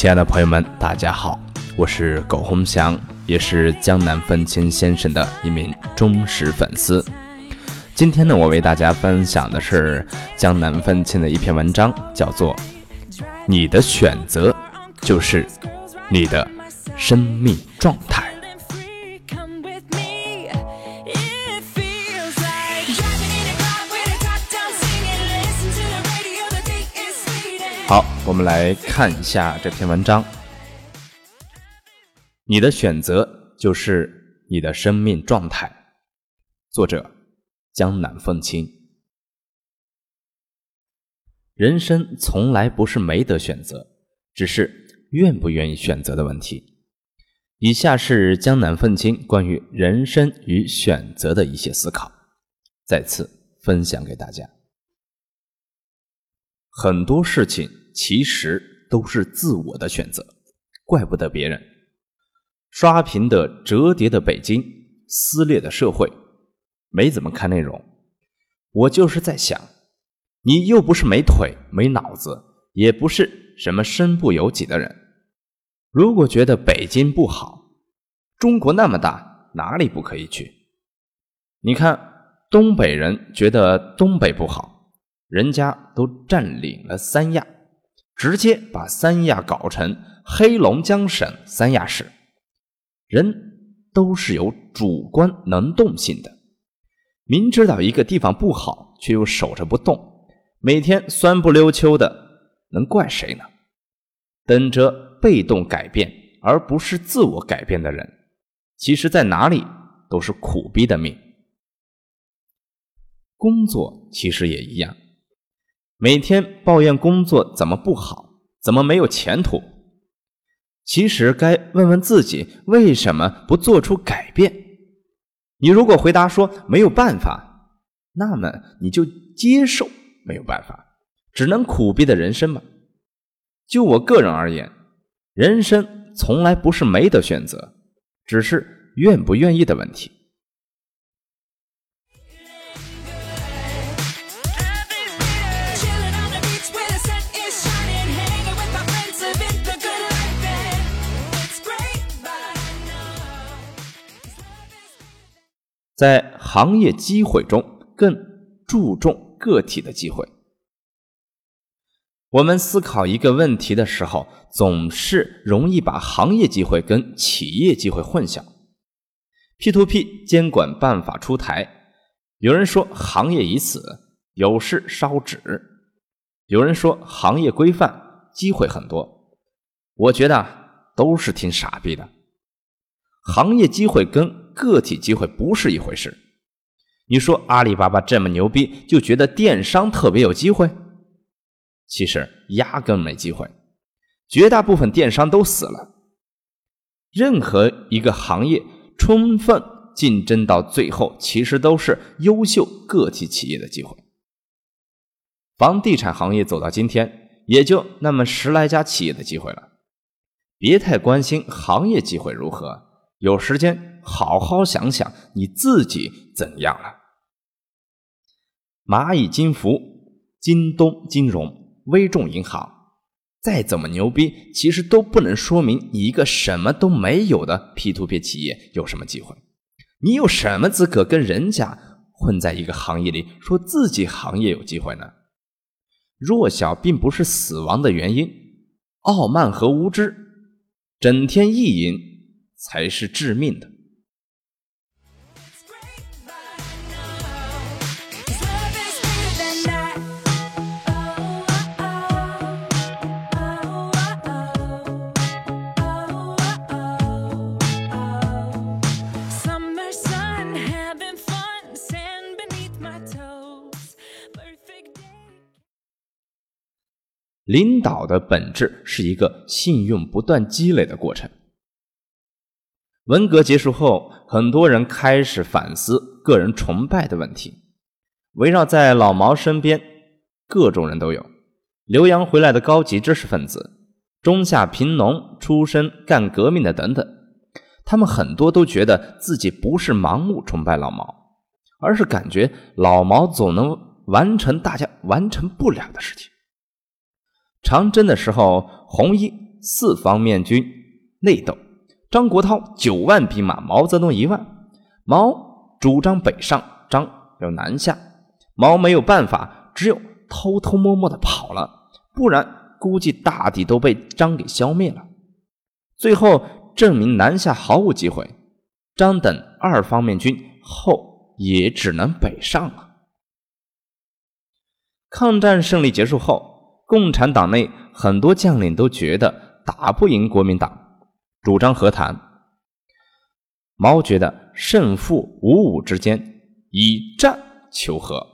亲爱的朋友们，大家好，我是苟洪祥，也是江南风清先生的一名忠实粉丝。今天呢，我为大家分享的是江南风清的一篇文章，叫做《你的选择就是你的生命状态》。我们来看一下这篇文章。你的选择就是你的生命状态。作者：江南风清。人生从来不是没得选择，只是愿不愿意选择的问题。以下是江南风清关于人生与选择的一些思考，再次分享给大家。很多事情。其实都是自我的选择，怪不得别人。刷屏的折叠的北京，撕裂的社会，没怎么看内容。我就是在想，你又不是没腿没脑子，也不是什么身不由己的人。如果觉得北京不好，中国那么大，哪里不可以去？你看，东北人觉得东北不好，人家都占领了三亚。直接把三亚搞成黑龙江省三亚市，人都是有主观能动性的。明知道一个地方不好，却又守着不动，每天酸不溜秋的，能怪谁呢？等着被动改变而不是自我改变的人，其实在哪里都是苦逼的命。工作其实也一样。每天抱怨工作怎么不好，怎么没有前途？其实该问问自己，为什么不做出改变？你如果回答说没有办法，那么你就接受没有办法，只能苦逼的人生吧。就我个人而言，人生从来不是没得选择，只是愿不愿意的问题。在行业机会中，更注重个体的机会。我们思考一个问题的时候，总是容易把行业机会跟企业机会混淆。P to P 监管办法出台，有人说行业已死，有事烧纸；有人说行业规范，机会很多。我觉得都是挺傻逼的。行业机会跟个体机会不是一回事。你说阿里巴巴这么牛逼，就觉得电商特别有机会？其实压根没机会，绝大部分电商都死了。任何一个行业充分竞争到最后，其实都是优秀个体企业的机会。房地产行业走到今天，也就那么十来家企业的机会了。别太关心行业机会如何。有时间好好想想你自己怎样了。蚂蚁金服、京东金融、微众银行，再怎么牛逼，其实都不能说明一个什么都没有的 P to P 企业有什么机会。你有什么资格跟人家混在一个行业里，说自己行业有机会呢？弱小并不是死亡的原因，傲慢和无知，整天意淫。才是致命的。领导的本质是一个信用不断积累的过程。文革结束后，很多人开始反思个人崇拜的问题。围绕在老毛身边，各种人都有：留洋回来的高级知识分子，中下贫农出身干革命的等等。他们很多都觉得自己不是盲目崇拜老毛，而是感觉老毛总能完成大家完成不了的事情。长征的时候，红一四方面军内斗，张国焘九万兵马，毛泽东一万。毛主张北上，张要南下。毛没有办法，只有偷偷摸摸的跑了，不然估计大抵都被张给消灭了。最后证明南下毫无机会，张等二方面军后也只能北上了。抗战胜利结束后，共产党内很多将领都觉得打不赢国民党，主张和谈。毛觉得胜负五五之间，以战求和。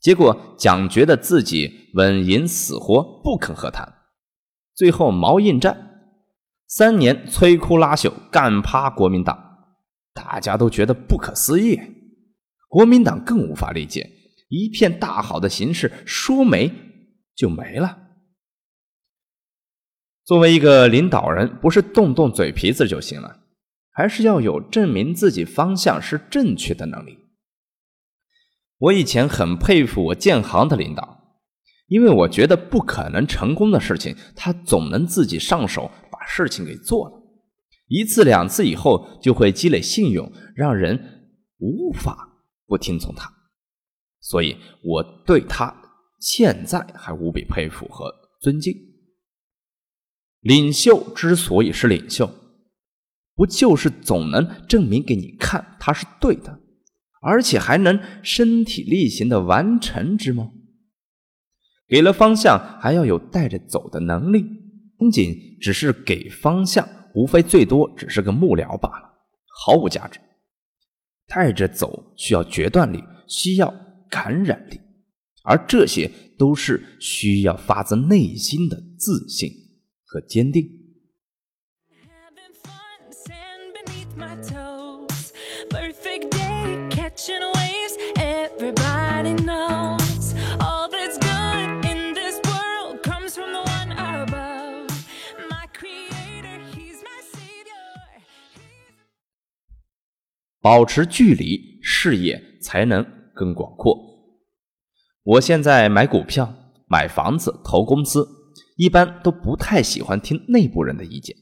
结果蒋觉得自己稳赢死活，不肯和谈。最后毛应战，三年摧枯拉朽，干趴国民党，大家都觉得不可思议。国民党更无法理解，一片大好的形势说没就没了。作为一个领导人，不是动动嘴皮子就行了。还是要有证明自己方向是正确的能力。我以前很佩服我建行的领导，因为我觉得不可能成功的事情，他总能自己上手把事情给做了。一次两次以后，就会积累信用，让人无法不听从他。所以我对他现在还无比佩服和尊敬。领袖之所以是领袖。不就是总能证明给你看他是对的，而且还能身体力行的完成之吗？给了方向，还要有带着走的能力。仅仅只是给方向，无非最多只是个幕僚罢了，毫无价值。带着走需要决断力，需要感染力，而这些都是需要发自内心的自信和坚定。保持距离，视野才能更广阔。我现在买股票、买房子、投公司，一般都不太喜欢听内部人的意见。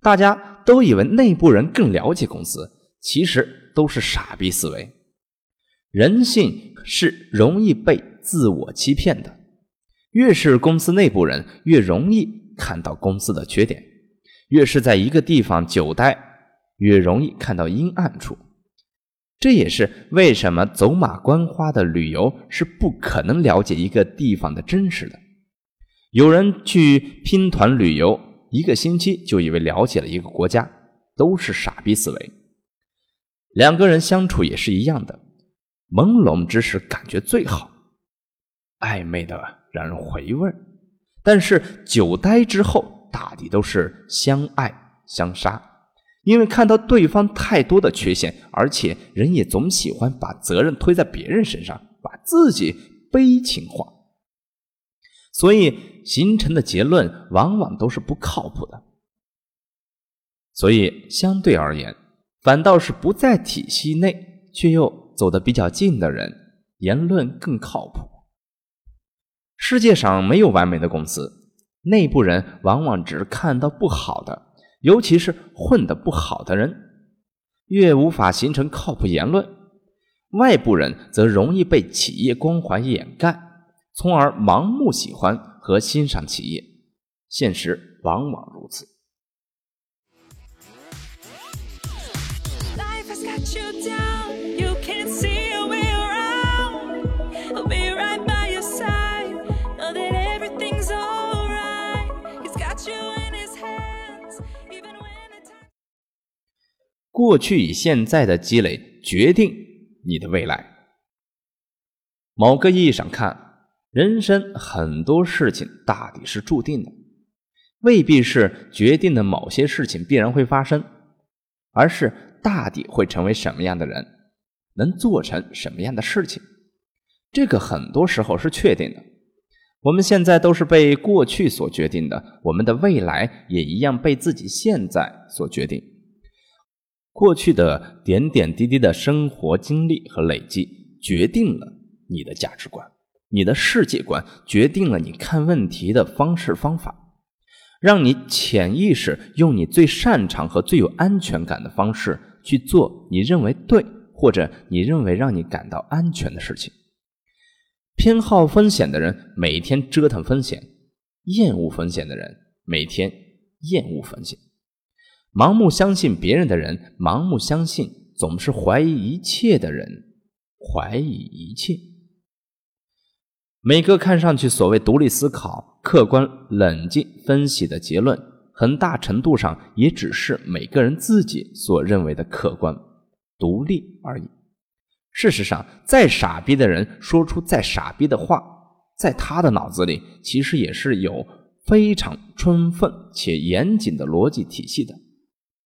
大家都以为内部人更了解公司，其实都是傻逼思维。人性是容易被自我欺骗的，越是公司内部人，越容易看到公司的缺点；越是在一个地方久待。越容易看到阴暗处，这也是为什么走马观花的旅游是不可能了解一个地方的真实的。有人去拼团旅游，一个星期就以为了解了一个国家，都是傻逼思维。两个人相处也是一样的，朦胧之时感觉最好，暧昧的让人回味但是久待之后，大抵都是相爱相杀。因为看到对方太多的缺陷，而且人也总喜欢把责任推在别人身上，把自己悲情化，所以形成的结论往往都是不靠谱的。所以相对而言，反倒是不在体系内却又走得比较近的人，言论更靠谱。世界上没有完美的公司，内部人往往只看到不好的。尤其是混得不好的人，越无法形成靠谱言论；外部人则容易被企业光环掩盖，从而盲目喜欢和欣赏企业。现实往往如此。过去与现在的积累决定你的未来。某个意义上看，人生很多事情大抵是注定的，未必是决定的某些事情必然会发生，而是大抵会成为什么样的人，能做成什么样的事情。这个很多时候是确定的。我们现在都是被过去所决定的，我们的未来也一样被自己现在所决定。过去的点点滴滴的生活经历和累积，决定了你的价值观，你的世界观，决定了你看问题的方式方法。让你潜意识用你最擅长和最有安全感的方式去做你认为对或者你认为让你感到安全的事情。偏好风险的人每天折腾风险，厌恶风险的人每天厌恶风险。盲目相信别人的人，盲目相信总是怀疑一切的人，怀疑一切。每个看上去所谓独立思考、客观冷静分析的结论，很大程度上也只是每个人自己所认为的客观、独立而已。事实上，再傻逼的人说出再傻逼的话，在他的脑子里其实也是有非常充分且严谨的逻辑体系的。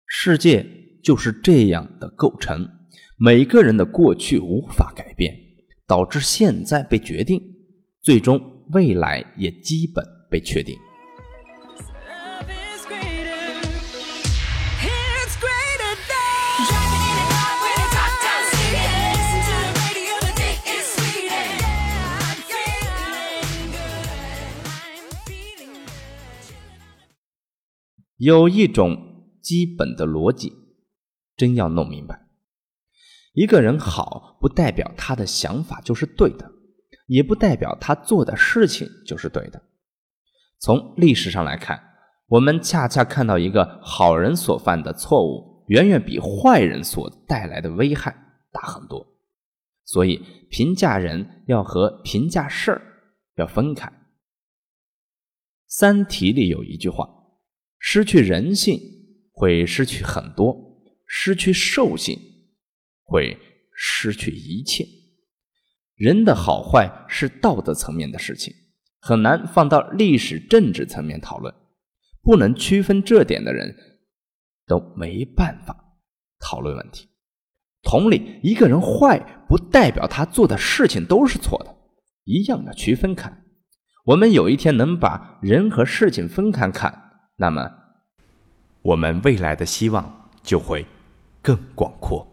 世界就是这样的构成，每个人的过去无法改变，导致现在被决定，最终未来也基本被确定。有一种基本的逻辑，真要弄明白：一个人好，不代表他的想法就是对的，也不代表他做的事情就是对的。从历史上来看，我们恰恰看到一个好人所犯的错误，远远比坏人所带来的危害大很多。所以，评价人要和评价事儿要分开。《三体》里有一句话。失去人性会失去很多，失去兽性会失去一切。人的好坏是道德层面的事情，很难放到历史政治层面讨论。不能区分这点的人，都没办法讨论问题。同理，一个人坏不代表他做的事情都是错的，一样的区分看。我们有一天能把人和事情分开看。那么，我们未来的希望就会更广阔。